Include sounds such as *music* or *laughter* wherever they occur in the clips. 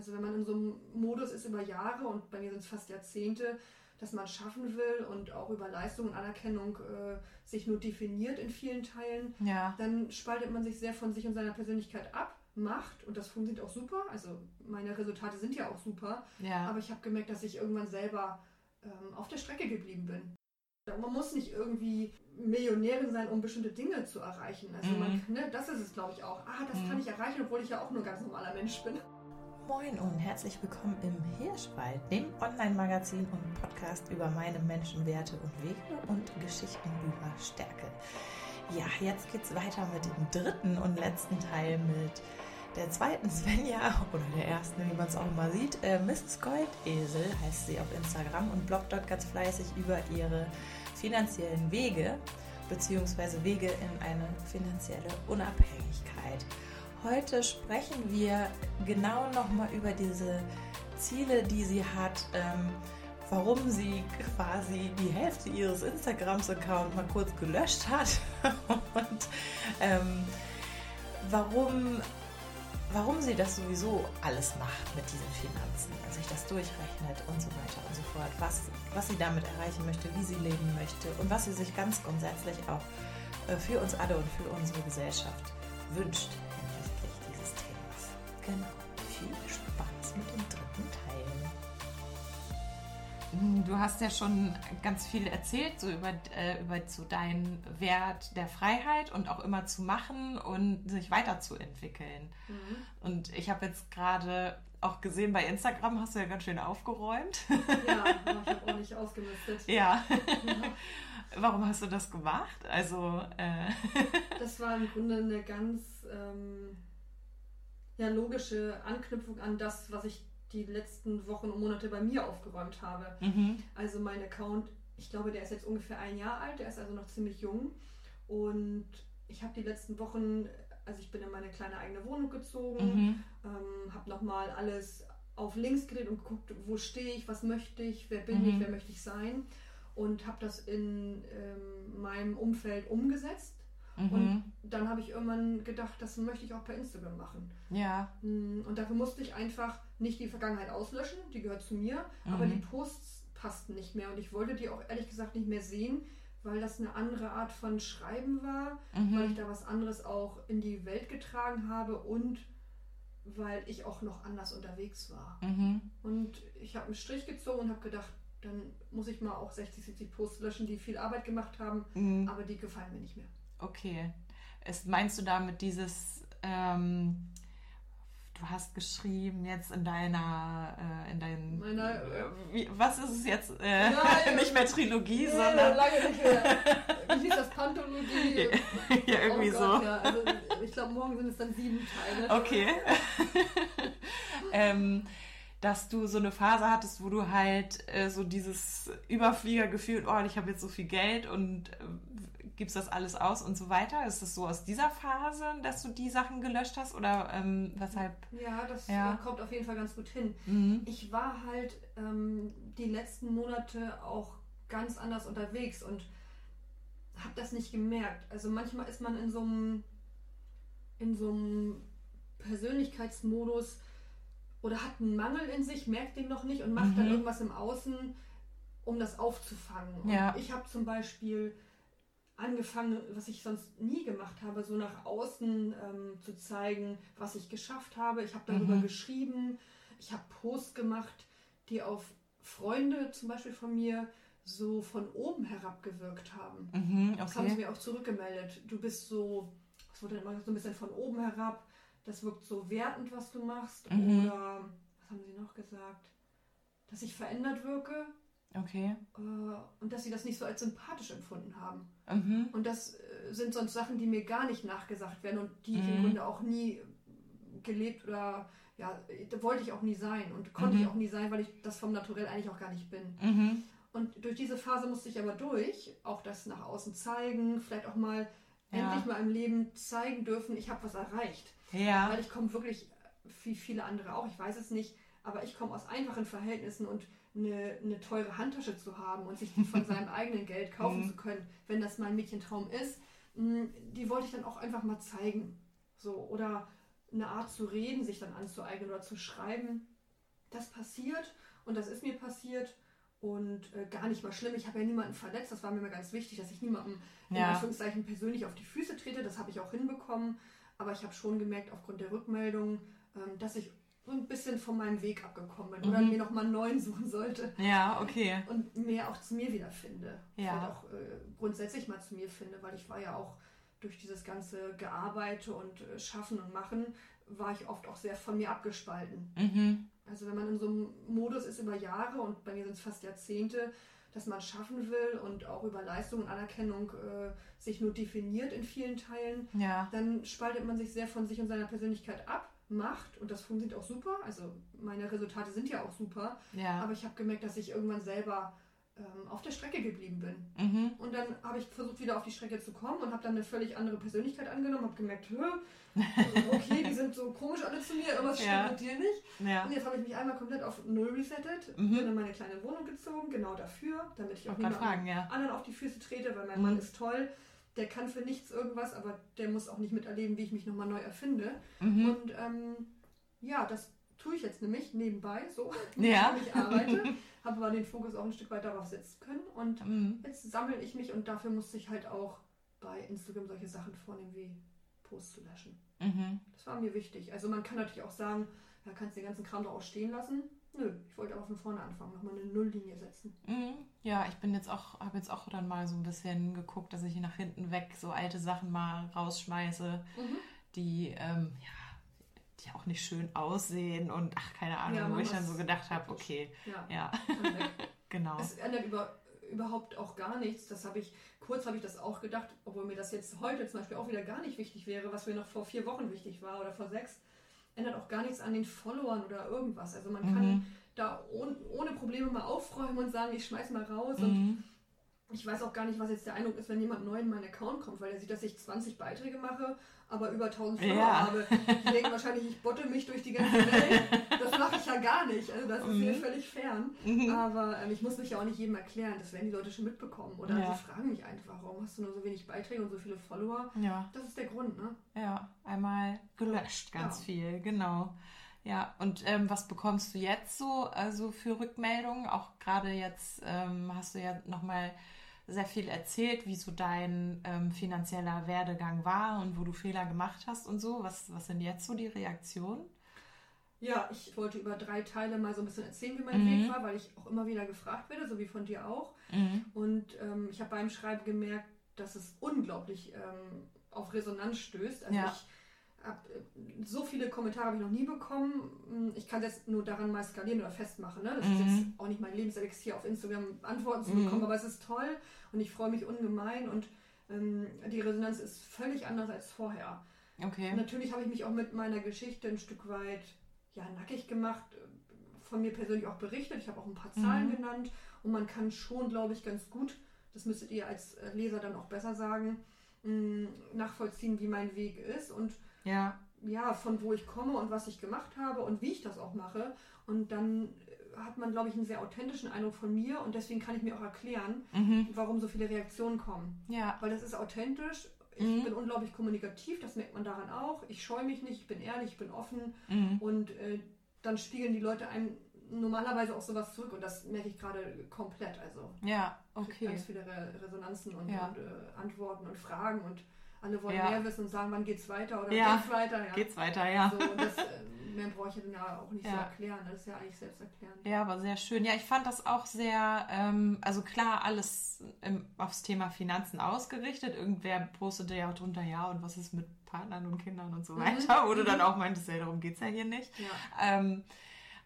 Also wenn man in so einem Modus ist über Jahre und bei mir sind es fast Jahrzehnte, dass man schaffen will und auch über Leistung und Anerkennung äh, sich nur definiert in vielen Teilen, Ja. dann spaltet man sich sehr von sich und seiner Persönlichkeit ab, macht und das funktioniert auch super. Also meine Resultate sind ja auch super, Ja. aber ich habe gemerkt, dass ich irgendwann selber ähm, auf der Strecke geblieben bin. Man muss nicht irgendwie Millionärin sein, um bestimmte Dinge zu erreichen. Also man, Mhm. ne, das ist es, glaube ich, auch. Ah, das Mhm. kann ich erreichen, obwohl ich ja auch nur ein ganz normaler Mensch bin. Moin und herzlich willkommen im Hirschwald, dem Online-Magazin und Podcast über meine Menschenwerte und Wege und Geschichten über Stärke. Ja, jetzt geht's weiter mit dem dritten und letzten Teil mit der zweiten Svenja *laughs* oder der ersten, wie man es auch immer sieht. Äh, Mrs. Goldesel heißt sie auf Instagram und bloggt dort ganz fleißig über ihre finanziellen Wege beziehungsweise Wege in eine finanzielle Unabhängigkeit. Heute sprechen wir genau nochmal über diese Ziele, die sie hat, ähm, warum sie quasi die Hälfte ihres Instagrams-Accounts mal kurz gelöscht hat *laughs* und ähm, warum, warum sie das sowieso alles macht mit diesen Finanzen, also sich das durchrechnet und so weiter und so fort, was, was sie damit erreichen möchte, wie sie leben möchte und was sie sich ganz grundsätzlich auch äh, für uns alle und für unsere Gesellschaft wünscht. Genau. Viel Spaß mit dem dritten Teil. Du hast ja schon ganz viel erzählt, so über, äh, über so deinen Wert der Freiheit und auch immer zu machen und sich weiterzuentwickeln. Und ich habe jetzt gerade auch gesehen, bei Instagram hast du ja ganz schön aufgeräumt. Ja, *laughs* ich habe ordentlich ausgemistet. ja. *laughs* Warum hast du das gemacht? Also, äh, *laughs* Das war im Grunde eine ganz ähm, ja, logische Anknüpfung an das, was ich die letzten Wochen und Monate bei mir aufgeräumt habe. mhm. Also mein Account, ich glaube, der ist jetzt ungefähr ein Jahr alt, der ist also noch ziemlich jung. Und ich habe die letzten Wochen, also ich bin in meine kleine eigene Wohnung gezogen, Mhm. ähm, habe nochmal alles auf links gedreht und geguckt, wo stehe ich, was möchte ich, wer bin Mhm. ich, wer möchte ich sein. Und habe das in ähm, meinem Umfeld umgesetzt. Mhm. Und dann habe ich irgendwann gedacht, das möchte ich auch per Instagram machen. ja. Mm, Und dafür musste ich einfach nicht die Vergangenheit auslöschen, die gehört zu mir, Mhm. aber die Posts passten nicht mehr und ich wollte die auch ehrlich gesagt nicht mehr sehen, weil das eine andere Art von Schreiben war, Mhm. weil ich da was anderes auch in die Welt getragen habe und weil ich auch noch anders unterwegs war. Mhm. Und ich habe einen Strich gezogen und habe gedacht, dann muss ich mal auch 60, 70 Posts löschen, die viel Arbeit gemacht haben, Mhm. aber die gefallen mir nicht mehr. Okay. Es, meinst du damit dieses, ähm, du hast geschrieben jetzt in deiner, äh, in deinen, Meiner, äh, wie, was ist es jetzt? Äh, Nein. *laughs* nicht mehr Trilogie, Nee, sondern lange nicht mehr. *laughs* Wie hieß das? Panthologie? ja, irgendwie oh Gott, so. Ja. Also, ich glaube, morgen sind es dann sieben Teile. Okay. *laughs* ähm, dass du so eine Phase hattest, wo du halt äh, so dieses Überfliegergefühl, oh, ich habe jetzt so viel Geld und äh, gibst das alles aus und so weiter. Ist das so aus dieser Phase, dass du die Sachen gelöscht hast oder ähm, weshalb? Ja, das Ja. äh, kommt auf jeden Fall ganz gut hin. Mhm. Ich war halt ähm, die letzten Monate auch ganz anders unterwegs und habe das nicht gemerkt. Also manchmal ist man in so einem in so einem Persönlichkeitsmodus oder hat einen Mangel in sich, merkt den noch nicht und macht dann Mhm. irgendwas im Außen, um das aufzufangen. Und Ja. ich habe zum Beispiel angefangen, was ich sonst nie gemacht habe, so nach außen ähm, zu zeigen, was ich geschafft habe. Ich habe darüber Mhm. geschrieben, ich habe Posts gemacht, die auf Freunde zum Beispiel von mir so von oben herab gewirkt haben. Mhm, Das haben sie okay. mir auch zurückgemeldet. Du bist so, was wurde denn immer so ein bisschen von oben herab. Das wirkt so wertend, was du machst. Mhm. Oder was haben sie noch gesagt? Dass ich verändert wirke Okay. äh, und dass sie das nicht so als sympathisch empfunden haben. Mhm. Und das äh, sind sonst Sachen, die mir gar nicht nachgesagt werden und die ich Mhm. im Grunde auch nie gelebt oder ja, wollte ich auch nie sein und konnte Mhm. ich auch nie sein, weil ich das vom Naturell eigentlich auch gar nicht bin. Mhm. Und durch diese Phase musste ich aber durch, auch das nach außen zeigen, vielleicht auch mal Ja. endlich mal im Leben zeigen dürfen, ich habe was erreicht. Ja. Weil ich komme wirklich, wie viele andere auch, ich weiß es nicht, aber ich komme aus einfachen Verhältnissen und eine, eine teure Handtasche zu haben und sich die von *laughs* seinem eigenen Geld kaufen Mhm. zu können, wenn das mein Mädchentraum ist, mh, die wollte ich dann auch einfach mal zeigen. So, oder eine Art zu reden sich dann anzueignen oder zu schreiben, das passiert und das ist mir passiert und äh, gar nicht mal schlimm. Ich habe ja niemanden verletzt, das war mir immer ganz wichtig, dass ich niemandem in Ja. Anführungszeichen persönlich auf die Füße trete. Das habe ich auch hinbekommen, aber ich habe schon gemerkt aufgrund der Rückmeldungen, ähm, dass ich ein bisschen von meinem Weg abgekommen bin oder Mhm. mir nochmal einen neuen suchen sollte Ja, okay. und mehr auch zu mir wiederfinde. Ja. Vielleicht auch äh, grundsätzlich mal zu mir finde, weil ich war ja auch durch dieses ganze Gearbeite und äh, Schaffen und Machen, war ich oft auch sehr von mir abgespalten. Mhm. Also wenn man in so einem Modus ist über Jahre und bei mir sind es fast Jahrzehnte, dass man schaffen will und auch über Leistung und Anerkennung äh, sich nur definiert in vielen Teilen, Ja. dann spaltet man sich sehr von sich und seiner Persönlichkeit ab, macht und das funktioniert auch super. Also meine Resultate sind ja auch super, Ja. aber ich habe gemerkt, dass ich irgendwann selber ähm, auf der Strecke geblieben bin. Mhm. Und dann habe ich versucht, wieder auf die Strecke zu kommen und habe dann eine völlig andere Persönlichkeit angenommen, habe gemerkt, Hö, okay, die sind so komisch alle zu mir, irgendwas Ja. stimmt mit dir nicht. Ja. Und jetzt habe ich mich einmal komplett auf Null resettet, Mhm. bin in meine kleine Wohnung gezogen, genau dafür, damit ich auch fragen, ja. anderen auf die Füße trete, weil mein Mhm. Mann ist toll. Der kann für nichts irgendwas, aber der muss auch nicht miterleben, wie ich mich nochmal neu erfinde. Mhm. Und ähm, ja, das tue ich jetzt nämlich nebenbei, so, *laughs* Ja. ich arbeite, habe aber den Fokus auch ein Stück weit darauf setzen können. Und Mhm. jetzt sammle ich mich und dafür musste ich halt auch bei Instagram solche Sachen vornehmen wie Posts zu löschen. Mhm. Das war mir wichtig. Also man kann natürlich auch sagen, ja, kannst den ganzen Kram doch auch stehen lassen. Nö, ich wollte aber von vorne anfangen, nochmal eine Nulllinie setzen. Mhm. Ja, ich bin jetzt auch, habe jetzt auch dann mal so ein bisschen geguckt, dass ich nach hinten weg so alte Sachen mal rausschmeiße, die ähm, ja, die auch nicht schön aussehen und ach, keine Ahnung, Ja, wo ich dann so gedacht habe, okay, Ja, ja, *laughs* genau. Es ändert über, überhaupt auch gar nichts. Das habe ich, kurz habe ich das auch gedacht, obwohl mir das jetzt heute zum Beispiel auch wieder gar nicht wichtig wäre, was mir noch vor vier Wochen wichtig war oder vor sechs, ändert auch gar nichts an den Followern oder irgendwas. Also man kann Mhm. da ohne, ohne Probleme mal aufräumen und sagen, ich schmeiß mal raus und Mhm. Ich weiß auch gar nicht, was jetzt der Eindruck ist, wenn jemand neu in meinen Account kommt, weil er sieht, dass ich 20 Beiträge mache, aber über 1000 Follower Ja. habe. Die denken wahrscheinlich, ich botte mich durch die ganze Welt. Das mache ich ja gar nicht. Also das ist mir Mhm. völlig fern. Mhm. Aber ähm, ich muss mich ja auch nicht jedem erklären. Das werden die Leute schon mitbekommen. Oder Ja. sie fragen mich einfach, warum hast du nur so wenig Beiträge und so viele Follower? Ja, Das ist der Grund, ne? ja, einmal gelöscht, ganz Ja. viel, genau. Ja, und ähm, was bekommst du jetzt so also für Rückmeldungen? Auch gerade jetzt ähm, hast du ja nochmal sehr viel erzählt, wie so dein ähm, finanzieller Werdegang war und wo du Fehler gemacht hast und so. Was, was sind jetzt so die Reaktionen? Ja, ich wollte über drei Teile mal so ein bisschen erzählen, wie mein Mhm. Weg war, weil ich auch immer wieder gefragt werde, so wie von dir auch. Mhm. Und ähm, ich habe beim Schreiben gemerkt, dass es unglaublich ähm, auf Resonanz stößt. Also Ja. ich äh, so viele Kommentare habe ich noch nie bekommen. Hm, Ich kann das nur daran mal skalieren oder festmachen. Ne? Das ist Mhm. jetzt auch nicht mein Lebenselixier auf Instagram Antworten zu Mhm. bekommen, aber es ist toll und ich freue mich ungemein und ähm, die Resonanz ist völlig anders als vorher. Okay. Natürlich habe ich mich auch mit meiner Geschichte ein Stück weit ja, nackig gemacht, äh, von mir persönlich auch berichtet. Ich habe auch ein paar Zahlen Mhm. genannt und man kann schon, glaube ich, ganz gut, das müsstet ihr als äh, Leser dann auch besser sagen, mh, nachvollziehen, wie mein Weg ist und Ja. ja, von wo ich komme und was ich gemacht habe und wie ich das auch mache. Und dann äh, hat man, glaube ich, einen sehr authentischen Eindruck von mir und deswegen kann ich mir auch erklären, Mhm. warum so viele Reaktionen kommen. Ja. Weil das ist authentisch. Ich Mhm. bin unglaublich kommunikativ, das merkt man daran auch. Ich scheue mich nicht, ich bin ehrlich, ich bin offen Mhm. und äh, dann spiegeln die Leute einem normalerweise auch sowas zurück und das merke ich gerade komplett. Also Ja, okay. ganz viele Re Resonanzen und, Ja. und äh, Antworten und Fragen und alle wollen Ja. mehr wissen und sagen, wann geht's weiter oder Ja. geht's weiter. Ja. Geht's weiter, ja. So, das, äh, mehr brauche ich dann ja auch nicht so Ja. erklären. Das ist ja eigentlich selbsterklärend. Ja, aber sehr schön. Ja, ich fand das auch sehr, ähm, also klar, alles im, aufs Thema Finanzen ausgerichtet. Irgendwer postete ja auch drunter, ja, und was ist mit Partnern und Kindern und so Mhm. weiter. Wo du dann Mhm. auch meintest, ja, darum geht es ja hier nicht. Ja. Ähm,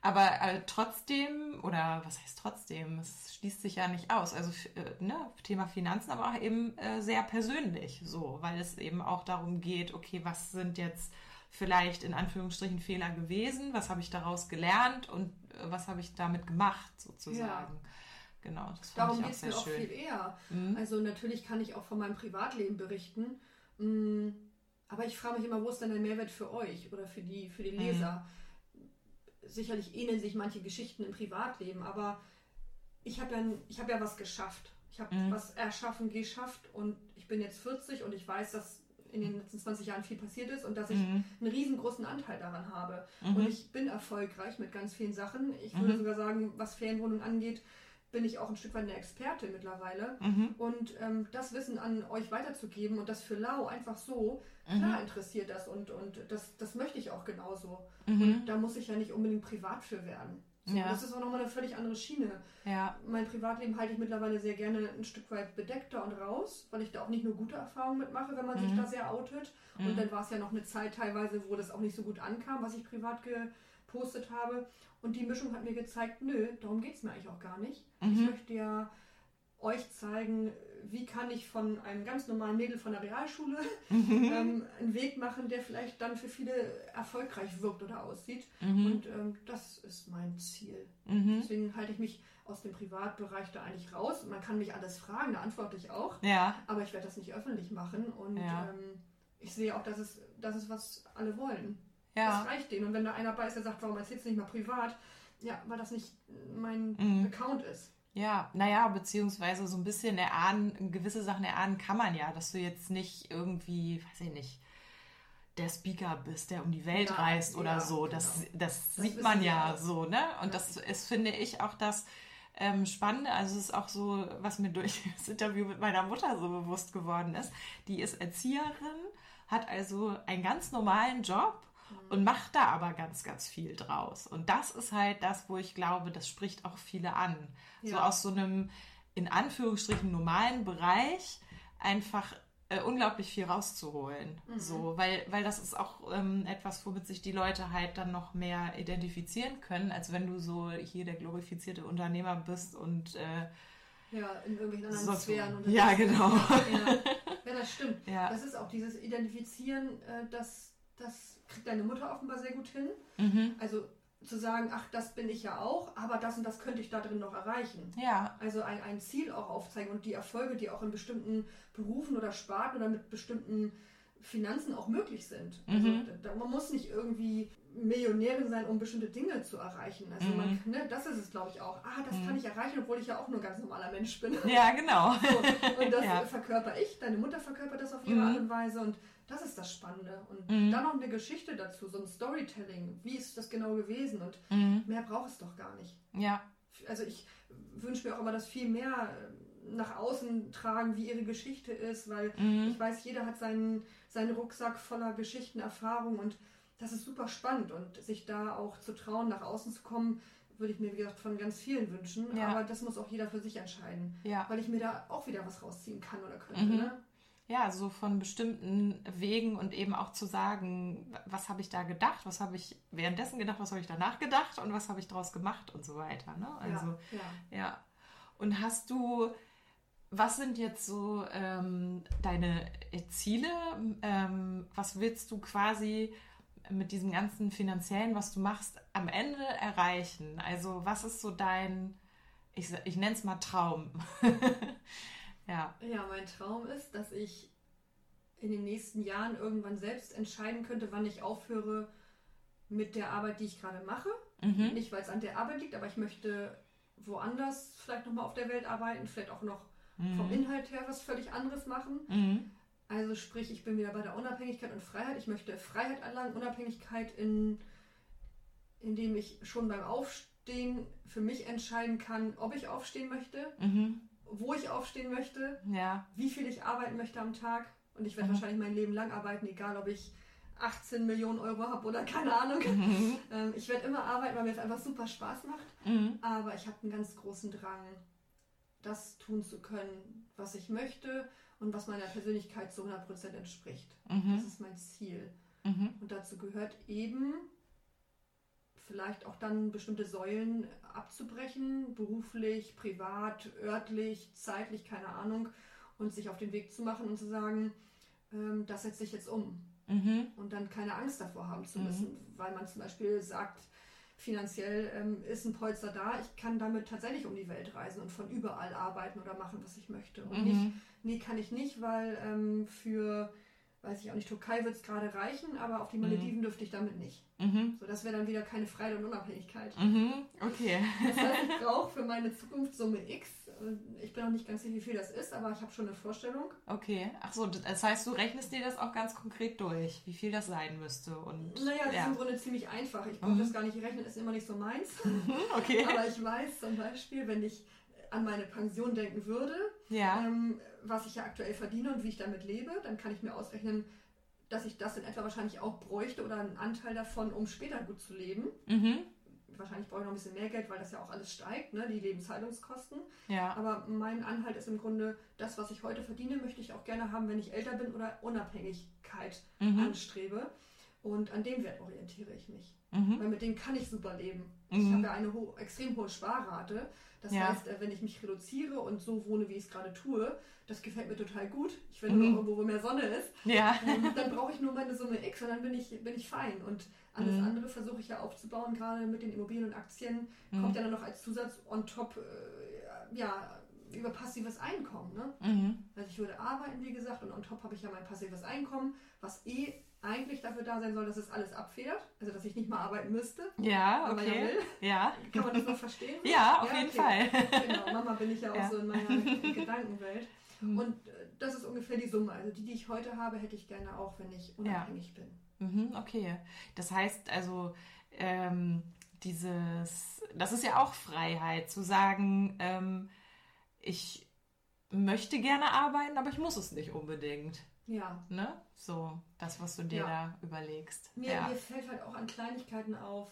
aber äh, trotzdem, oder was heißt trotzdem, es schließt sich ja nicht aus. Also äh, ne, Thema Finanzen, aber auch eben äh, sehr persönlich so, weil es eben auch darum geht, okay, was sind jetzt vielleicht in Anführungsstrichen Fehler gewesen, was habe ich daraus gelernt und äh, was habe ich damit gemacht, sozusagen. Genau, das fand Darum geht es sehr mir auch schön. viel eher. Mhm. Also natürlich kann ich auch von meinem Privatleben berichten. Mm, Aber ich frage mich immer, wo ist denn der Mehrwert für euch oder für die, für die Mhm. Sicherlich ähneln sich manche Geschichten im Privatleben, aber ich habe ja, ich hab ja was geschafft. Ich habe Mhm. was erschaffen, geschafft und ich bin jetzt 40 und ich weiß, dass in den letzten 20 Jahren viel passiert ist und dass ich Mhm. einen riesengroßen Anteil daran habe. Mhm. Und ich bin erfolgreich mit ganz vielen Sachen. Ich würde Mhm. sogar sagen, was Ferienwohnungen angeht, bin ich auch ein Stück weit eine Experte mittlerweile. Mhm. Und ähm, das Wissen an euch weiterzugeben und das für Lau einfach so, Mhm. klar interessiert das und, und das, das möchte ich auch genauso. Mhm. Und da muss ich ja nicht unbedingt privat für werden. So, Ja. Das ist auch nochmal eine völlig andere Schiene. Ja. Mein Privatleben halte ich mittlerweile sehr gerne ein Stück weit bedeckter und raus, weil ich da auch nicht nur gute Erfahrungen mitmache, wenn man sich Mhm. da sehr outet. Mhm. Und dann war es ja noch eine Zeit teilweise, wo das auch nicht so gut ankam, was ich privat gepostet habe. Und die Mischung hat mir gezeigt, nö, darum geht es mir eigentlich auch gar nicht. Ich Mhm. möchte ja euch zeigen, wie kann ich von einem ganz normalen Mädel von der Realschule Mhm. ähm, einen Weg machen, der vielleicht dann für viele erfolgreich wirkt oder aussieht. Mhm. Und ähm, das ist mein Ziel. Mhm. Deswegen halte ich mich aus dem Privatbereich da eigentlich raus. Man kann mich alles fragen, da antworte ich auch. Ja. Aber ich werde das nicht öffentlich machen. Und Ja. ähm, ich sehe auch, dass es, das ist, was alle wollen. Ja. Das reicht denen. Und wenn da einer bei ist, der sagt, warum erzählst du nicht mal privat? Ja, weil das nicht mein Mhm. Account ist. Ja, naja, beziehungsweise so ein bisschen erahnen, gewisse Sachen erahnen kann man ja, dass du jetzt nicht irgendwie, weiß ich nicht, der Speaker bist, der um die Welt Ja, reist oder ja, so. Das, genau. das, Das sieht man ja auch. so, ne? Und Ja. das ist, finde ich, auch das ähm, Spannende. Also es ist auch so, was mir durch *laughs* das Interview mit meiner Mutter so bewusst geworden ist. Die ist Erzieherin, hat also einen ganz normalen Job und macht da aber ganz, ganz viel draus. Und das ist halt das, wo ich glaube, das spricht auch viele an. So Ja. aus so einem, in Anführungsstrichen, normalen Bereich einfach äh, unglaublich viel rauszuholen. Mhm. So, weil, weil das ist auch ähm, etwas, womit sich die Leute halt dann noch mehr identifizieren können, als wenn du so hier der glorifizierte Unternehmer bist und äh, Ja, in irgendwelchen anderen wo. Sphären. Und Ja, genau. *laughs* Ja, *laughs* ja, das stimmt. ja. Das ist auch dieses Identifizieren, äh, das, das kriegt deine Mutter offenbar sehr gut hin. Mhm. Also zu sagen, ach, das bin ich ja auch, aber das und das könnte ich da drin noch erreichen. Ja, Also ein, ein Ziel auch aufzeigen und die Erfolge, die auch in bestimmten Berufen oder Sparten oder mit bestimmten Finanzen auch möglich sind. Also Mhm. da, man muss nicht irgendwie Millionärin sein, um bestimmte Dinge zu erreichen. Also Mhm. man, ne, das ist es, glaube ich, auch. Ah, das Mhm. kann ich erreichen, obwohl ich ja auch nur ein ganz normaler Mensch bin. ja, genau. *laughs* So, und das *laughs* Ja. verkörper ich, deine Mutter verkörpert das auf ihre Mhm. Art und Weise und das ist das Spannende. Und Mhm. dann noch eine Geschichte dazu, so ein Storytelling. Wie ist das genau gewesen? Und Mhm. mehr braucht es doch gar nicht. Ja, Also ich wünsche mir auch immer, dass viel mehr äh, nach außen tragen, wie ihre Geschichte ist, weil mhm. ich weiß, jeder hat seinen, seinen Rucksack voller Geschichten, Erfahrungen und das ist super spannend und sich da auch zu trauen, nach außen zu kommen, würde ich mir, wie gesagt, von ganz vielen wünschen. Ja. Aber das muss auch jeder für sich entscheiden, ja. weil ich mir da auch wieder was rausziehen kann oder könnte. Mhm. Ne? Ja, so von bestimmten Wegen und eben auch zu sagen, was habe ich da gedacht, was habe ich währenddessen gedacht, was habe ich danach gedacht und was habe ich daraus gemacht und so weiter. Ne? Also, ja, ja. ja. Und hast du, was sind jetzt so ähm, deine Ziele? Ähm, was willst du quasi mit diesem ganzen finanziellen, was du machst, am Ende erreichen? Also was ist so dein, ich, ich nenne es mal Traum? *laughs* ja. Ja, mein Traum ist, dass ich in den nächsten Jahren irgendwann selbst entscheiden könnte, wann ich aufhöre mit der Arbeit, die ich gerade mache. Mhm. Nicht, weil es an der Arbeit liegt, aber ich möchte woanders vielleicht nochmal auf der Welt arbeiten, vielleicht auch noch vom Mhm. Inhalt her was völlig anderes machen. Mhm. Also sprich, ich bin wieder bei der Unabhängigkeit und Freiheit. Ich möchte Freiheit erlangen, Unabhängigkeit, in, indem ich schon beim Aufstehen für mich entscheiden kann, ob ich aufstehen möchte, Mhm. Wo ich aufstehen möchte, Ja. wie viel ich arbeiten möchte am Tag. Und ich werde Mhm. wahrscheinlich mein Leben lang arbeiten, egal ob ich 18 Millionen Euro habe oder keine Ahnung. Mhm. *laughs* Ähm, ich werde immer arbeiten, weil mir es einfach super Spaß macht. Mhm. Aber ich habe einen ganz großen Drang, das tun zu können, was ich möchte und was meiner Persönlichkeit zu 100% entspricht. Das Mhm. ist mein Ziel. Mhm. Und dazu gehört eben vielleicht auch dann bestimmte Säulen abzubrechen, beruflich, privat, örtlich, zeitlich, keine Ahnung, und sich auf den Weg zu machen und zu sagen, ähm, das setze ich jetzt um. Mhm. Und dann keine Angst davor haben zu Mhm. müssen, weil man zum Beispiel sagt, finanziell ähm, ist ein Polster da, ich kann damit tatsächlich um die Welt reisen und von überall arbeiten oder machen, was ich möchte. Und nicht, Mhm. nee, kann ich nicht, weil ähm, für weiß ich auch nicht, Türkei wird es gerade reichen, aber auf die Malediven mhm. dürfte ich damit nicht. Mhm. So, das wäre dann wieder keine Freiheit und Unabhängigkeit. Mhm. Okay. Das heißt, ich *laughs* brauche für meine Zukunft Summe X. Ich bin auch nicht ganz sicher, wie viel das ist, aber ich habe schon eine Vorstellung. Okay. Ach so, das heißt, du rechnest dir das auch ganz konkret durch, wie viel das sein müsste. Und, naja, das ja. ist im Grunde ziemlich einfach. Ich brauche mhm. das gar nicht rechnen, ist immer nicht so meins. Mhm, *laughs* okay. aber ich weiß zum Beispiel, wenn ich an meine Pension denken würde, ja. ähm, was ich ja aktuell verdiene und wie ich damit lebe, dann kann ich mir ausrechnen, dass ich das in etwa wahrscheinlich auch bräuchte oder einen Anteil davon, um später gut zu leben. Mhm. Wahrscheinlich brauche ich noch ein bisschen mehr Geld, weil das ja auch alles steigt, ne? die Lebenshaltungskosten. Ja. Aber mein Anhalt ist im Grunde, das, was ich heute verdiene, möchte ich auch gerne haben, wenn ich älter bin oder Unabhängigkeit mhm. anstrebe. Und an dem Wert orientiere ich mich. Mhm. Weil mit dem kann ich super leben. Ich Mhm. habe ja eine ho extrem hohe Sparrate. Das Ja. heißt, äh, wenn ich mich reduziere und so wohne, wie ich es gerade tue, das gefällt mir total gut. Ich will Mhm. nur irgendwo, wo mehr Sonne ist. Ja. Ähm, dann brauche ich nur meine Summe X und dann bin ich, bin ich fein. Und alles Mhm. andere versuche ich ja aufzubauen, gerade mit den Immobilien und Aktien. Mhm. Kommt ja dann noch als Zusatz on top, äh, ja, über passives Einkommen. Ne? Mhm. Also ich würde arbeiten, wie gesagt, und on top habe ich ja mein passives Einkommen, was eh eigentlich dafür da sein soll, dass es alles abfedert. Also dass ich nicht mal arbeiten müsste. Ja, wenn man ja okay. will. Ja. Kann man das noch verstehen? *laughs* Ja, auf Ja, jeden okay. Fall. Genau, Mama bin ich ja auch Ja. so in meiner *laughs* Gedankenwelt. Mhm. Und äh, das ist ungefähr die Summe. Also die, die ich heute habe, hätte ich gerne auch, wenn ich unabhängig bin. Mhm, okay. Das heißt also, ähm, dieses, das ist ja auch Freiheit, zu sagen, ähm, ich möchte gerne arbeiten, aber ich muss es nicht unbedingt. Ja. Ne? So, das, was du dir Ja. da überlegst. Mir, ja. mir fällt halt auch an Kleinigkeiten auf,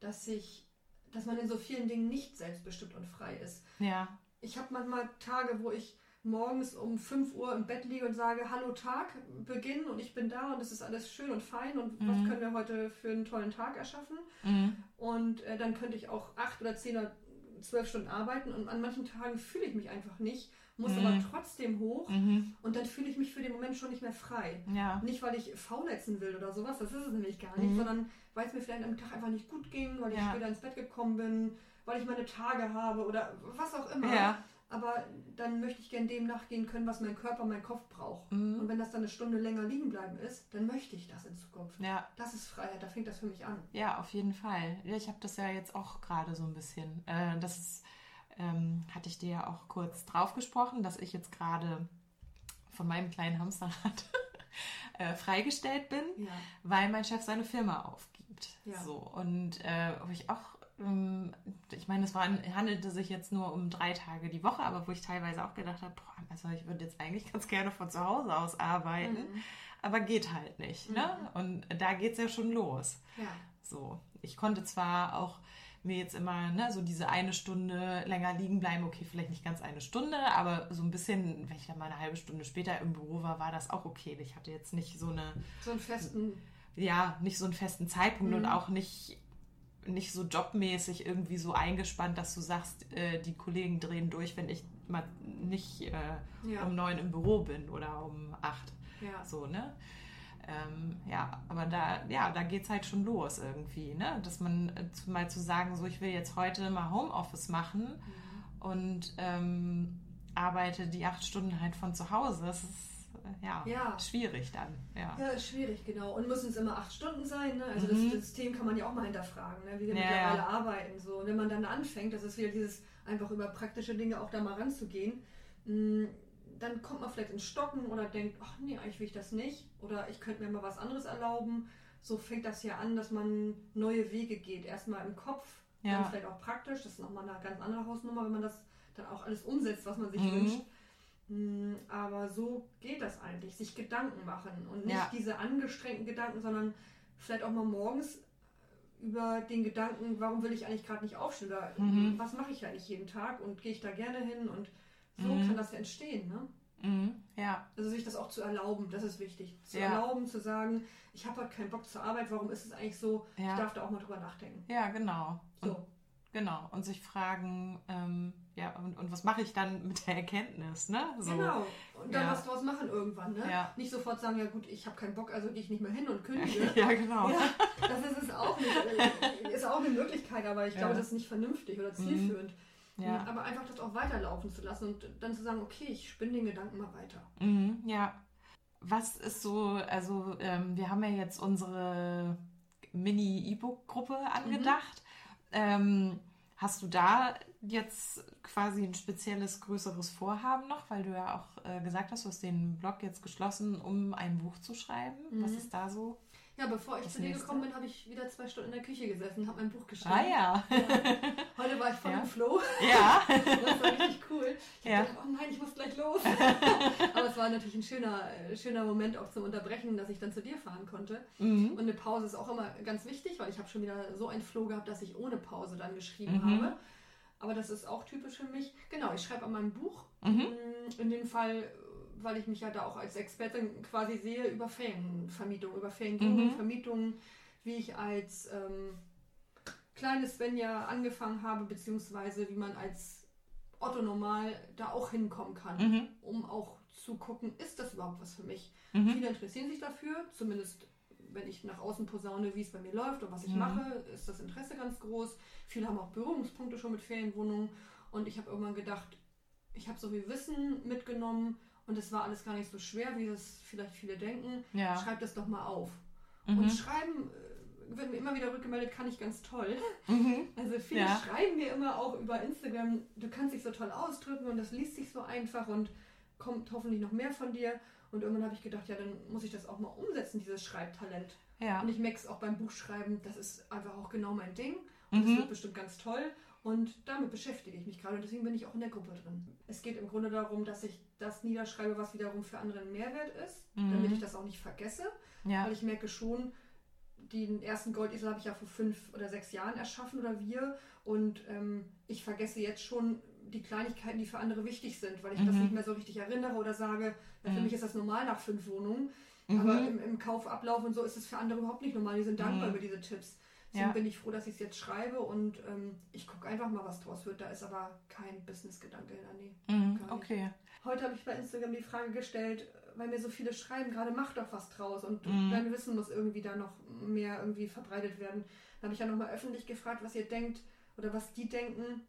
dass ich, dass man in so vielen Dingen nicht selbstbestimmt und frei ist. ja. Ich habe manchmal Tage, wo ich morgens um 5 Uhr im Bett liege und sage, hallo Tag, Beginn und ich bin da und es ist alles schön und fein und was Mhm. können wir heute für einen tollen Tag erschaffen? Mhm. Und äh, dann könnte ich auch acht oder zehn oder zwölf Stunden arbeiten und an manchen Tagen fühle ich mich einfach nicht, muss Mhm. aber trotzdem hoch Mhm. und dann fühle ich mich für den Moment schon nicht mehr frei. Ja. Nicht, weil ich fauletzen will oder sowas, das ist es nämlich gar nicht, Mhm. sondern weil es mir vielleicht am Tag einfach nicht gut ging, weil ich Ja. später ins Bett gekommen bin, weil ich meine Tage habe oder was auch immer. Ja. Aber dann möchte ich gern dem nachgehen können, was mein Körper, mein Kopf braucht. Mhm. Und wenn das dann eine Stunde länger liegen bleiben ist, dann möchte ich das in Zukunft. Ja. Das ist Freiheit, da fängt das für mich an. Ja, auf jeden Fall. Ich habe das ja jetzt auch gerade so ein bisschen. Äh, das ist, ähm, hatte ich dir ja auch kurz drauf gesprochen, dass ich jetzt gerade von meinem kleinen Hamsterrad *laughs* äh, freigestellt bin, Ja. weil mein Chef seine Firma aufgibt. Ja. So und äh, wo ich auch ähm, ich meine, es war, handelte sich jetzt nur um drei Tage die Woche, aber wo ich teilweise auch gedacht habe, boah, also ich würde jetzt eigentlich ganz gerne von zu Hause aus arbeiten, Mhm. aber geht halt nicht. Ne? Und da geht es ja schon los. Ja. So, ich konnte zwar auch mir jetzt immer ne, so diese eine Stunde länger liegen bleiben, okay, vielleicht nicht ganz eine Stunde, aber so ein bisschen, wenn ich dann mal eine halbe Stunde später im Büro war, war das auch okay. Ich hatte jetzt nicht so eine, So einen festen. ja, nicht so einen festen Zeitpunkt Mhm. und auch nicht, nicht so jobmäßig irgendwie so eingespannt, dass du sagst, äh, die Kollegen drehen durch, wenn ich mal nicht äh, Ja. um neun im Büro bin oder um acht. Ja. So, ne? Ähm, ja, aber da, ja, da geht es halt schon los irgendwie, ne? Dass man äh, mal zu sagen, so ich will jetzt heute mal Homeoffice machen Mhm. und ähm, arbeite die acht Stunden halt von zu Hause. Das ist äh, ja, Ja. schwierig dann. Ja. Ja, schwierig, genau. Und müssen es immer acht Stunden sein? Ne? Also Mhm. das System kann man ja auch mal hinterfragen, ne? wie wir Ja, mittlerweile ja. arbeiten. So. Und wenn man dann anfängt, das ist wieder dieses, einfach über praktische Dinge auch da mal ranzugehen, mh, dann kommt man vielleicht ins Stocken oder denkt, ach nee, eigentlich will ich das nicht. Oder ich könnte mir mal was anderes erlauben. So fängt das ja an, dass man neue Wege geht. Erstmal im Kopf, Ja. dann vielleicht auch praktisch. Das ist nochmal eine ganz andere Hausnummer, wenn man das dann auch alles umsetzt, was man sich Mhm. wünscht. Mm, Aber so geht das eigentlich, sich Gedanken machen und nicht Ja. diese angestrengten Gedanken, sondern vielleicht auch mal morgens über den Gedanken, warum will ich eigentlich gerade nicht aufstehen oder Mhm. was mache ich eigentlich jeden Tag und gehe ich da gerne hin und so Mhm. kann das ja entstehen. Ne? Mhm. Ja. Also sich das auch zu erlauben, das ist wichtig. Zu Ja. erlauben, zu sagen, ich habe halt keinen Bock zur Arbeit, warum ist es eigentlich so? Ich Ja. darf da auch mal drüber nachdenken. ja, genau. Und, So. genau. Und sich fragen, ähm, ja, und, und was mache ich dann mit der Erkenntnis, ne? So. Genau. Und dann Ja. was draus machen irgendwann. Ne? Ja. Nicht sofort sagen, ja gut, ich habe keinen Bock, also gehe ich nicht mehr hin und kündige. *laughs* ja, genau. Ja, das ist es auch nicht. Ist auch eine Möglichkeit, aber ich glaube, das ist nicht vernünftig oder zielführend. Ja. Aber einfach das auch weiterlaufen zu lassen und dann zu sagen, okay, ich spinne den Gedanken mal weiter. Mhm, ja. was ist so, also ähm, wir haben ja jetzt unsere Mini-E-Book-Gruppe angedacht. Mhm. Ähm, hast du da jetzt quasi ein spezielles, größeres Vorhaben noch, weil du ja auch äh, gesagt hast, du hast den Blog jetzt geschlossen, um ein Buch zu schreiben. Mhm. Was ist da so? Ja, bevor ich das zu dir gekommen bin, habe ich wieder zwei Stunden in der Küche gesessen und habe mein Buch geschrieben. Ah ja. ja. *laughs* Flow. Ja. *laughs* das war richtig cool. Ich ja. dachte, oh nein, ich muss gleich los. *laughs* Aber es war natürlich ein schöner, schöner Moment auch zum Unterbrechen, dass ich dann zu dir fahren konnte. Mhm. Und eine Pause ist auch immer ganz wichtig, weil ich habe schon wieder so einen Flow gehabt, dass ich ohne Pause dann geschrieben mhm. habe. Aber das ist auch typisch für mich. Genau, ich schreibe an meinem Buch. Mhm. In dem Fall weil ich mich ja da auch als Expertin quasi sehe über Ferienvermietung, über Ferienwohnungsvermietung, mhm. wie ich als ähm, kleines Svenja angefangen habe, beziehungsweise wie man als Otto normal da auch hinkommen kann, mhm. um auch zu gucken, ist das überhaupt was für mich? Mhm. Viele interessieren sich dafür, zumindest wenn ich nach außen posaune, wie es bei mir läuft und was ich mhm. mache, ist das Interesse ganz groß. Viele haben auch Berührungspunkte schon mit Ferienwohnungen und ich habe irgendwann gedacht, ich habe so viel Wissen mitgenommen, und es war alles gar nicht so schwer, wie das vielleicht viele denken. Ja. Schreib das doch mal auf. Mhm. Und schreiben äh, wird mir immer wieder rückgemeldet, kann ich ganz toll. Mhm. Also viele ja. schreiben mir immer auch über Instagram, du kannst dich so toll ausdrücken und das liest sich so einfach und kommt hoffentlich noch mehr von dir. Und irgendwann habe ich gedacht, ja, dann muss ich das auch mal umsetzen, dieses Schreibtalent. Ja. Und ich merke es auch beim Buchschreiben, das ist einfach auch genau mein Ding. Und es mhm. wird bestimmt ganz toll. Und damit beschäftige ich mich gerade und deswegen bin ich auch in der Gruppe drin. Es geht im Grunde darum, dass ich das niederschreibe, was wiederum für andere ein Mehrwert ist, mhm. damit ich das auch nicht vergesse. Ja. Weil ich merke schon, den ersten Goldesel habe ich ja vor fünf oder sechs Jahren erschaffen oder wir. Und ähm, ich vergesse jetzt schon die Kleinigkeiten, die für andere wichtig sind, weil ich mhm. das nicht mehr so richtig erinnere oder sage, ja, für mhm. mich ist das normal nach fünf Wohnungen. Mhm. Aber im, im, Kaufablauf und so ist es für andere überhaupt nicht normal. Die sind dankbar mhm. über diese Tipps. Deswegen ja. bin ich froh, dass ich es jetzt schreibe und ähm, ich gucke einfach mal, was draus wird. Da ist aber kein Business-Gedanke in der Nähe. Mhm, okay. Heute habe ich bei Instagram die Frage gestellt, weil mir so viele schreiben, gerade mach doch was draus und mhm. dein Wissen muss irgendwie da noch mehr irgendwie verbreitet werden. Da habe ich ja nochmal öffentlich gefragt, was ihr denkt oder was die denken,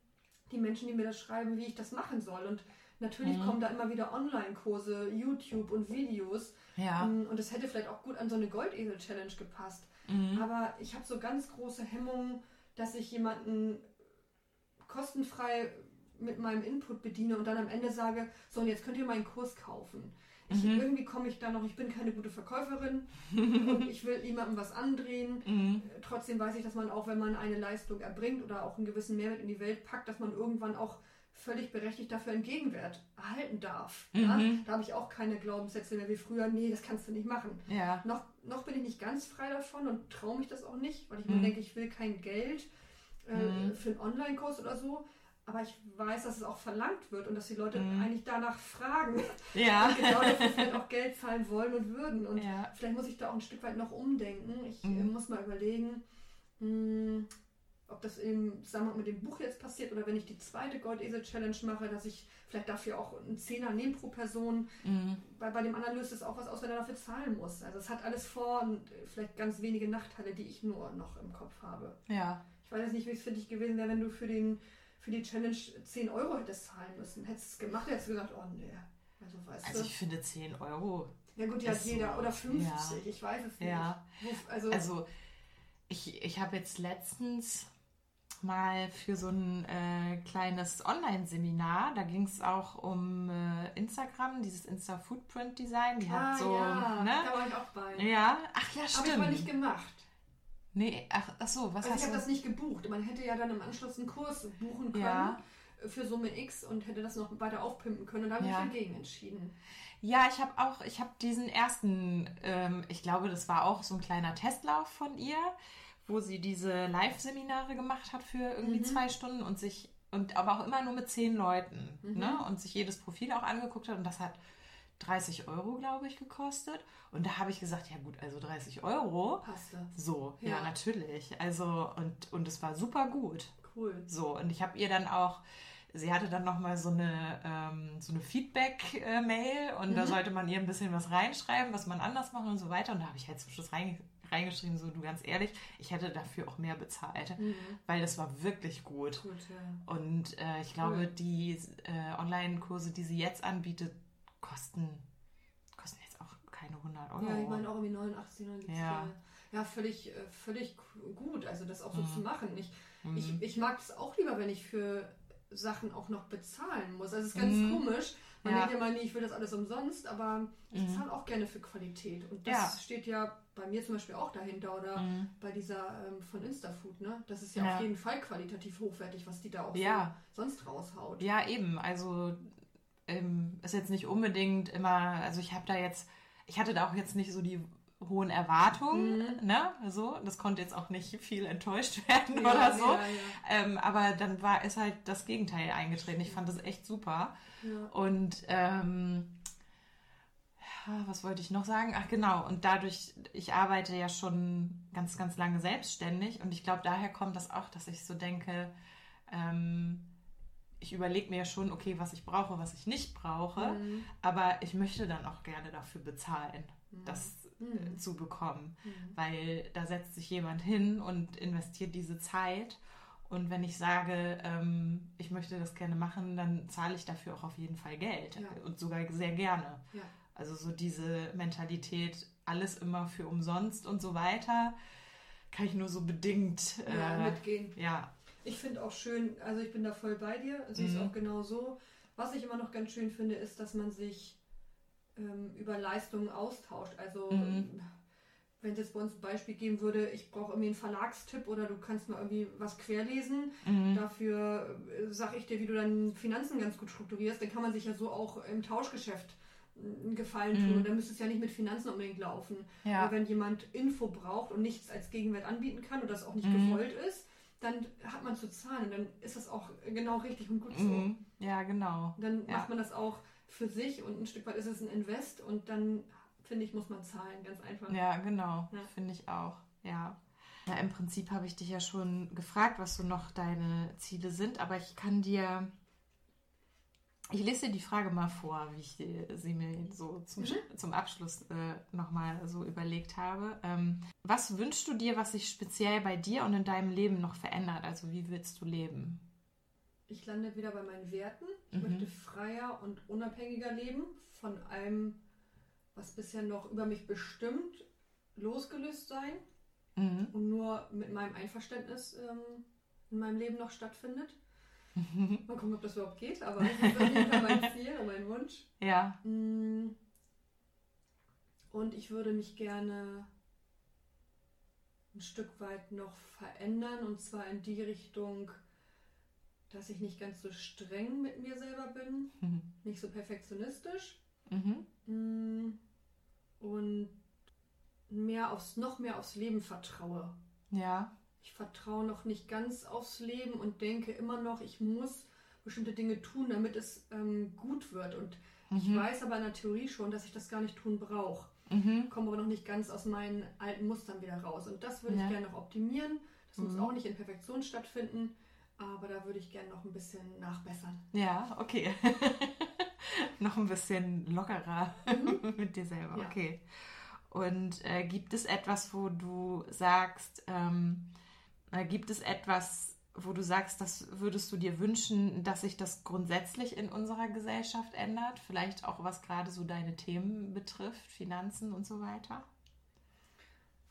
die Menschen, die mir das schreiben, wie ich das machen soll. Und natürlich mhm. kommen da immer wieder Online-Kurse, YouTube und Videos. Ja. Ähm, und es hätte vielleicht auch gut an so eine Goldesel-Challenge gepasst. Mhm. Aber ich habe so ganz große Hemmungen, dass ich jemanden kostenfrei mit meinem Input bediene und dann am Ende sage, so und jetzt könnt ihr meinen Kurs kaufen. Ich, mhm. Irgendwie komme ich da noch, ich bin keine gute Verkäuferin und ich will niemandem was andrehen. *laughs* Mhm. Trotzdem weiß ich, dass man auch, wenn man eine Leistung erbringt oder auch einen gewissen Mehrwert in die Welt packt, dass man irgendwann auch völlig berechtigt dafür einen Gegenwert erhalten darf. Mhm. Ja? Da habe ich auch keine Glaubenssätze mehr wie früher, nee, das kannst du nicht machen. Ja. Noch, noch bin ich nicht ganz frei davon und traue mich das auch nicht, weil ich mhm. mir denke, ich will kein Geld äh, mhm. für einen Online-Kurs oder so. Aber ich weiß, dass es auch verlangt wird und dass die Leute mhm. eigentlich danach fragen. Ja. Und genau dafür vielleicht auch Geld zahlen wollen und würden. Und ja. vielleicht muss ich da auch ein Stück weit noch umdenken. Ich äh, mhm. muss mal überlegen, mh, hm, ob das im Zusammenhang mit dem Buch jetzt passiert oder wenn ich die zweite Goldesel-Challenge mache, dass ich vielleicht dafür auch einen Zehner nehme pro Person. Mhm. Bei, bei dem anderen löst es auch was aus, wenn er dafür zahlen muss. Also es hat alles Vor- und vielleicht ganz wenige Nachteile, die ich nur noch im Kopf habe. Ja. Ich weiß jetzt nicht, wie es für dich gewesen wäre, wenn du für, den, für die Challenge 10 Euro hättest zahlen müssen. Hättest du es gemacht, hättest du gesagt, oh nee. Also, weißt also du? ich finde 10 Euro. Ja gut, ja jeder. So, oder 50, ja. ich weiß es nicht. Ja. Also, also ich, ich habe jetzt letztens mal für so ein äh, kleines Online-Seminar. Da ging es auch um äh, Instagram, dieses Insta-Footprint-Design. Die ah, hat so, ja, ne? da war ich auch bei. Ja, ach ja, stimmt. Habe ich mal nicht gemacht. Nee, ach, ach so, was also hast ich habe das nicht gebucht. Man hätte ja dann im Anschluss einen Kurs buchen können ja. für Summe X und hätte das noch weiter aufpimpen können. Und da habe ja. ich dagegen entschieden. Ja, ich habe auch, ich habe diesen ersten, ähm, ich glaube, das war auch so ein kleiner Testlauf von ihr wo sie diese Live-Seminare gemacht hat für irgendwie mhm. zwei Stunden und sich, und aber auch immer nur mit zehn Leuten, mhm. ne? Und sich jedes Profil auch angeguckt hat und das hat 30 Euro, glaube ich, gekostet. Und da habe ich gesagt, ja gut, also 30 Euro. Passt So, ja. ja, natürlich. Also, und, und es war super gut. Cool. So, und ich habe ihr dann auch sie hatte dann nochmal so eine, ähm, so eine Feedback-Mail und mhm. da sollte man ihr ein bisschen was reinschreiben, was man anders machen und so weiter. Und da habe ich halt zum Schluss rein, reingeschrieben, so du ganz ehrlich, ich hätte dafür auch mehr bezahlt, mhm. weil das war wirklich gut. gut ja. Und äh, ich glaube, cool. die äh, Online-Kurse, die sie jetzt anbietet, kosten, kosten jetzt auch, keine keine 100 Euro. Ja, ich meine auch irgendwie 89, 90. Ja. Ja, völlig, äh, völlig gut, also das auch so Mhm. zu machen. Ich, Mhm. ich, ich mag es auch lieber, wenn ich für Sachen auch noch bezahlen muss. Also es ist ganz Mhm. komisch. Man Ja. denkt immer, nee, ich will das alles umsonst, aber ich Mhm. zahle auch gerne für Qualität. Und das Ja. steht ja bei mir zum Beispiel auch dahinter oder Mhm. bei dieser ähm, von Instafood, ne? Das ist ja, Ja. auf jeden Fall qualitativ hochwertig, was die da auch Ja. so sonst raushaut. Ja, eben. Also ähm, ist jetzt nicht unbedingt immer, also ich habe da jetzt, ich hatte da auch jetzt nicht so die hohen Erwartungen, Mhm. ne? So, das konnte jetzt auch nicht *laughs* viel enttäuscht werden Ja, oder so. Ja, Ähm, aber dann war ist halt das Gegenteil eingetreten. Ich fand das echt super. ja, ja. Und ähm, ja, was wollte ich noch sagen? Ach genau, und dadurch, ich arbeite ja schon ganz, ganz lange selbstständig und ich glaube, daher kommt das auch, dass ich so denke, ähm, ich überlege mir schon, okay, was ich brauche, was ich nicht brauche, Mhm. aber ich möchte dann auch gerne dafür bezahlen, das äh, Mhm. zu bekommen, Mhm. weil da setzt sich jemand hin und investiert diese Zeit. Und wenn ich sage, ähm, ich möchte das gerne machen, dann zahle ich dafür auch auf jeden Fall Geld Ja. und sogar sehr gerne. Ja. Also so diese Mentalität, alles immer für umsonst und so weiter, kann ich nur so bedingt. Ja, äh, mitgehen. ja. Ich finde auch schön, also ich bin da voll bei dir, sie ist Mhm. auch genau so. Was ich immer noch ganz schön finde, ist, dass man sich ähm, über Leistungen austauscht. Also Mhm. wenn es jetzt bei uns ein Beispiel geben würde, ich brauche irgendwie einen Verlagstipp oder du kannst mal irgendwie was querlesen, Mhm. dafür äh, sag ich dir, wie du deine Finanzen ganz gut strukturierst, dann kann man sich ja so auch im Tauschgeschäft einen Gefallen tun. Mhm. Und dann müsste es ja nicht mit Finanzen unbedingt laufen. Ja. Aber wenn jemand Info braucht und nichts als Gegenwert anbieten kann und das auch nicht Mhm. gewollt ist, dann hat man zu zahlen und dann ist das auch genau richtig und gut so. Mhm. Ja, genau. Dann Ja. macht man das auch für sich und ein Stück weit ist es ein Invest und dann, finde ich, muss man zahlen, ganz einfach. Ja, genau. Ja. Finde ich auch. Ja. Ja, im Prinzip habe ich dich ja schon gefragt, was so noch deine Ziele sind, aber ich kann dir. Ich lese dir die Frage mal vor, wie ich die- sie mir so zum, Mhm. zum Abschluss äh, nochmal so überlegt habe. Ähm, was wünschst du dir, was sich speziell bei dir und in deinem Leben noch verändert? Also wie willst du leben? Ich lande wieder bei meinen Werten. Ich Mhm. möchte freier und unabhängiger leben von allem, was bisher noch über mich bestimmt, losgelöst sein Mhm. und nur mit meinem Einverständnis ähm, in meinem Leben noch stattfindet. *laughs* Mal gucken, ob das überhaupt geht, aber das ist auf jeden Fall mein Ziel und mein Wunsch. Ja. Mm. Und ich würde mich gerne ein Stück weit noch verändern und zwar in die Richtung, dass ich nicht ganz so streng mit mir selber bin, Mhm. nicht so perfektionistisch Mhm. mm, und mehr aufs, noch mehr aufs Leben vertraue. Ja. Ich vertraue noch nicht ganz aufs Leben und denke immer noch, ich muss bestimmte Dinge tun, damit es ähm, gut wird. Und ich Mhm. weiß aber in der Theorie schon, dass ich das gar nicht tun brauche. Mhm. Komme aber noch nicht ganz aus meinen alten Mustern wieder raus. Und das würde Ja. ich gerne noch optimieren. Das muss Mhm. auch nicht in Perfektion stattfinden, aber da würde ich gerne noch ein bisschen nachbessern. Ja, okay. *laughs* Noch ein bisschen lockerer *laughs* mit dir selber. Ja. Okay. Und äh, gibt es etwas, wo du sagst, ähm, äh, gibt es etwas, wo du sagst, das würdest du dir wünschen, dass sich das grundsätzlich in unserer Gesellschaft ändert? Vielleicht auch was gerade so deine Themen betrifft, Finanzen und so weiter?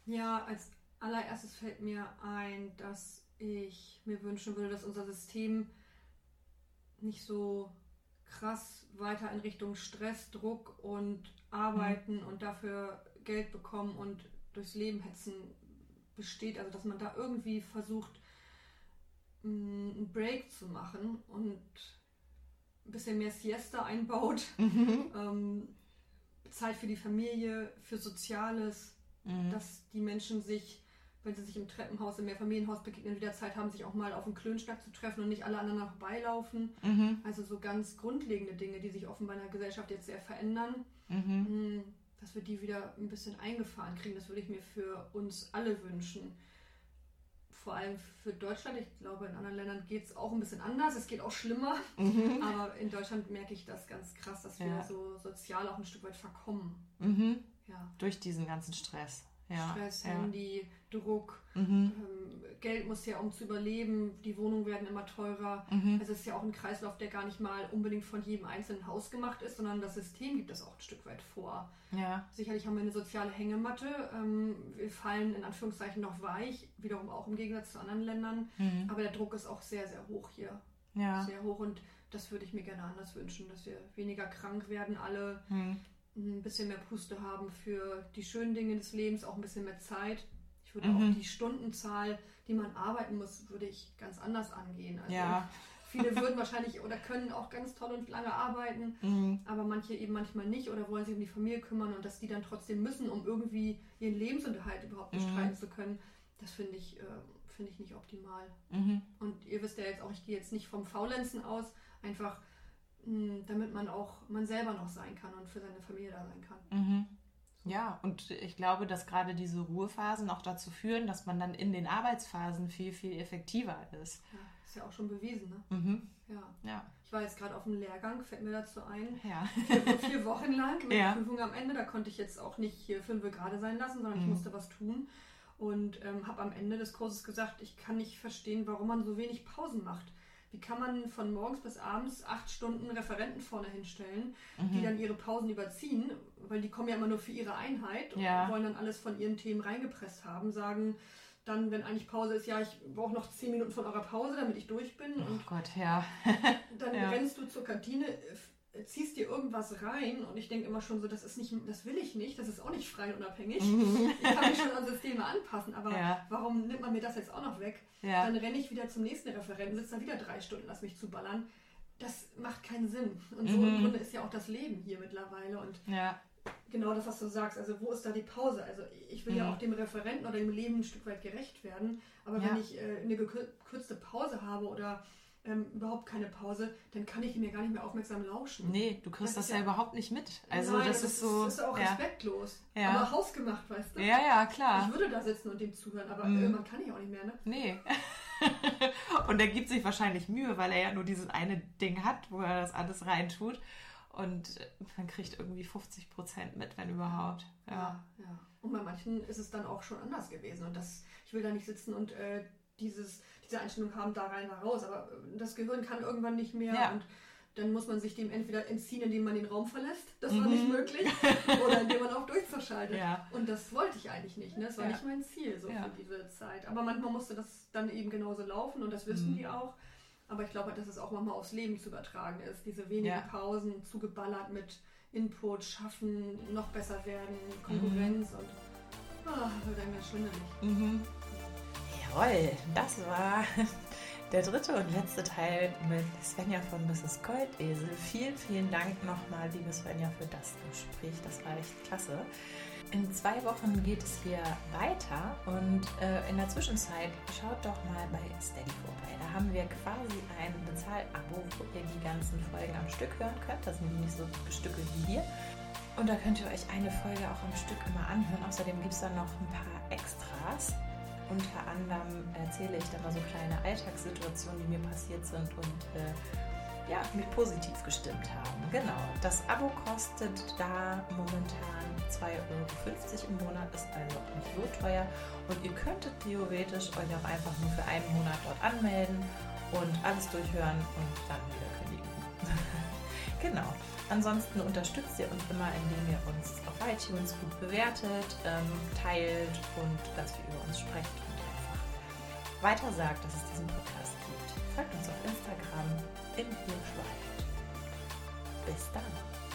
Ja, als allererstes fällt mir ein, dass ich mir wünschen würde, dass unser System nicht so krass weiter in Richtung Stress, Druck und Arbeiten und dafür Geld bekommen und durchs Leben hetzen besteht. Also dass man da irgendwie versucht, mh, einen Break zu machen und ein bisschen mehr Siesta einbaut, *laughs* ähm, Zeit für die Familie, für Soziales, Mhm. dass die Menschen sich, wenn sie sich im Treppenhaus, im Mehrfamilienhaus begegnen, wieder Zeit haben, sich auch mal auf den Klönschnack zu treffen und nicht alle aneinander vorbeilaufen. Mhm. Also so ganz grundlegende Dinge, die sich offenbar in der Gesellschaft jetzt sehr verändern, Mhm. Dass wir die wieder ein bisschen eingefahren kriegen. Das würde ich mir für uns alle wünschen. Vor allem für Deutschland. Ich glaube, in anderen Ländern geht es auch ein bisschen anders. Es geht auch schlimmer. Mhm. Aber in Deutschland merke ich das ganz krass, dass wir Ja. so sozial auch ein Stück weit verkommen. Mhm. Ja. Durch diesen ganzen Stress. Ja, Stress, ja. Handy, Druck, Mhm. ähm, Geld muss ja, um zu überleben, die Wohnungen werden immer teurer. Mhm. Also es ist ja auch ein Kreislauf, der gar nicht mal unbedingt von jedem einzelnen Haus gemacht ist, sondern das System gibt das auch ein Stück weit vor. Ja. Sicherlich haben wir eine soziale Hängematte. Ähm, wir fallen in Anführungszeichen noch weich, wiederum auch im Gegensatz zu anderen Ländern. Mhm. Aber der Druck ist auch sehr, sehr hoch hier. Ja. Sehr hoch und das würde ich mir gerne anders wünschen, dass wir weniger krank werden, alle Mhm. Ein bisschen mehr Puste haben für die schönen Dinge des Lebens, auch ein bisschen mehr Zeit. Ich würde Mhm. auch die Stundenzahl, die man arbeiten muss, würde ich ganz anders angehen. Also Ja. viele würden wahrscheinlich oder können auch ganz toll und lange arbeiten, Mhm. aber manche eben manchmal nicht oder wollen sich um die Familie kümmern und dass die dann trotzdem müssen, um irgendwie ihren Lebensunterhalt überhaupt Mhm. bestreiten zu können, das finde ich, äh, finde ich nicht optimal. Mhm. Und ihr wisst ja jetzt auch, ich gehe jetzt nicht vom Faulenzen aus, einfach damit man auch man selber noch sein kann und für seine Familie da sein kann. Mhm. Ja, und ich glaube, dass gerade diese Ruhephasen auch dazu führen, dass man dann in den Arbeitsphasen viel, viel effektiver ist. Ja, ist ja auch schon bewiesen, ne? Mhm. Ja. Ja. Ich war jetzt gerade auf dem Lehrgang, fällt mir dazu ein. Ja. Vier, vier Wochen lang mit *laughs* Ja. Prüfung am Ende. Da konnte ich jetzt auch nicht hier fünf gerade sein lassen, sondern ich Mhm. musste was tun. Und ähm, habe am Ende des Kurses gesagt, ich kann nicht verstehen, warum man so wenig Pausen macht. Wie kann man von morgens bis abends acht Stunden Referenten vorne hinstellen, die Mhm. dann ihre Pausen überziehen, weil die kommen ja immer nur für ihre Einheit und Ja. wollen dann alles von ihren Themen reingepresst haben, sagen dann, wenn eigentlich Pause ist, ja, ich brauche noch zehn Minuten von eurer Pause, damit ich durch bin. Oh Und Gott, ja. dann *laughs* Ja. rennst du zur Kantine, f- ziehst dir irgendwas rein und ich denke immer schon so, das ist nicht, das will ich nicht, das ist auch nicht frei und unabhängig. *laughs* Ich kann mich schon an Systeme anpassen, aber. Ja. warum nimmt man mir das jetzt auch noch weg? Ja. Dann renne ich wieder zum nächsten Referenten, sitze da wieder drei Stunden, lass mich zuballern. Das macht keinen Sinn. Und so Mhm. im Grunde ist ja auch das Leben hier mittlerweile. Und Ja. genau das, was du sagst, also wo ist da die Pause? Also ich will ja Mhm. auch dem Referenten oder dem Leben ein Stück weit gerecht werden, aber Ja. wenn ich äh, eine gekürzte Pause habe oder ähm, überhaupt keine Pause, dann kann ich mir gar nicht mehr aufmerksam lauschen. Nee, du kriegst Das das, ja ja- überhaupt nicht mit. Also Nein, das, ist so. ist auch ja. respektlos. Ja. Aber hausgemacht, weißt du? ja, ja, Ich klar. würde da sitzen und dem zuhören, aber Mhm. irgendwann kann ich auch nicht mehr, ne? Nee. *laughs* und er gibt sich wahrscheinlich Mühe, weil er ja nur dieses eine Ding hat, wo er das alles reintut. Und man kriegt irgendwie 50 Prozent mit, wenn überhaupt. Ja. Ja, ja. Und bei manchen ist es dann auch schon anders gewesen. Und das, ich will da nicht sitzen und äh, dieses, diese Einstellung haben, da rein, da raus. Aber äh, das Gehirn kann irgendwann nicht mehr. Ja. Und dann muss man sich dem entweder entziehen, indem man den Raum verlässt. Das war Mhm. nicht möglich. *laughs* Oder indem man auf Durchzug schaltet. Ja. Und das wollte ich eigentlich nicht. Ne? Das war Ja. nicht mein Ziel so für diese Zeit. Aber manchmal musste das dann eben genauso laufen und das wissen Mhm. die auch. Aber ich glaube, dass es auch manchmal aufs Leben zu übertragen ist. Diese wenigen. Pausen zugeballert mit Input, schaffen, noch besser werden, Konkurrenz und ah, wird dann ganz schwindelig. Jawohl, das war *laughs* der dritte und letzte Teil mit Svenja von Mrs. Goldesel. Vielen, vielen Dank nochmal, liebe Svenja, für das Gespräch. Das war echt klasse. In zwei Wochen geht es hier weiter und äh, in der Zwischenzeit schaut doch mal bei Steady vorbei. Da haben wir quasi ein Bezahl-Abo, wo ihr die ganzen Folgen am Stück hören könnt. Das sind nicht so Stücke wie hier. Und da könnt ihr euch eine Folge auch am Stück immer anhören. Außerdem gibt es dann noch ein paar Extras. Unter anderem erzähle ich dann mal so kleine Alltagssituationen, die mir passiert sind und äh, ja, mich positiv gestimmt haben. Genau. Das Abo kostet da momentan 2,50 Euro im Monat, ist also nicht so teuer. Und ihr könntet theoretisch euch auch einfach nur für einen Monat dort anmelden und alles durchhören und dann wieder kündigen. *laughs* genau. Ansonsten unterstützt ihr uns immer, indem ihr uns auf iTunes gut bewertet, ähm, teilt und ganz viel über uns sprecht und einfach weiter sagt, dass es diesen Podcast gibt. Folgt uns auf Instagram im Hirschwald. Bis dann.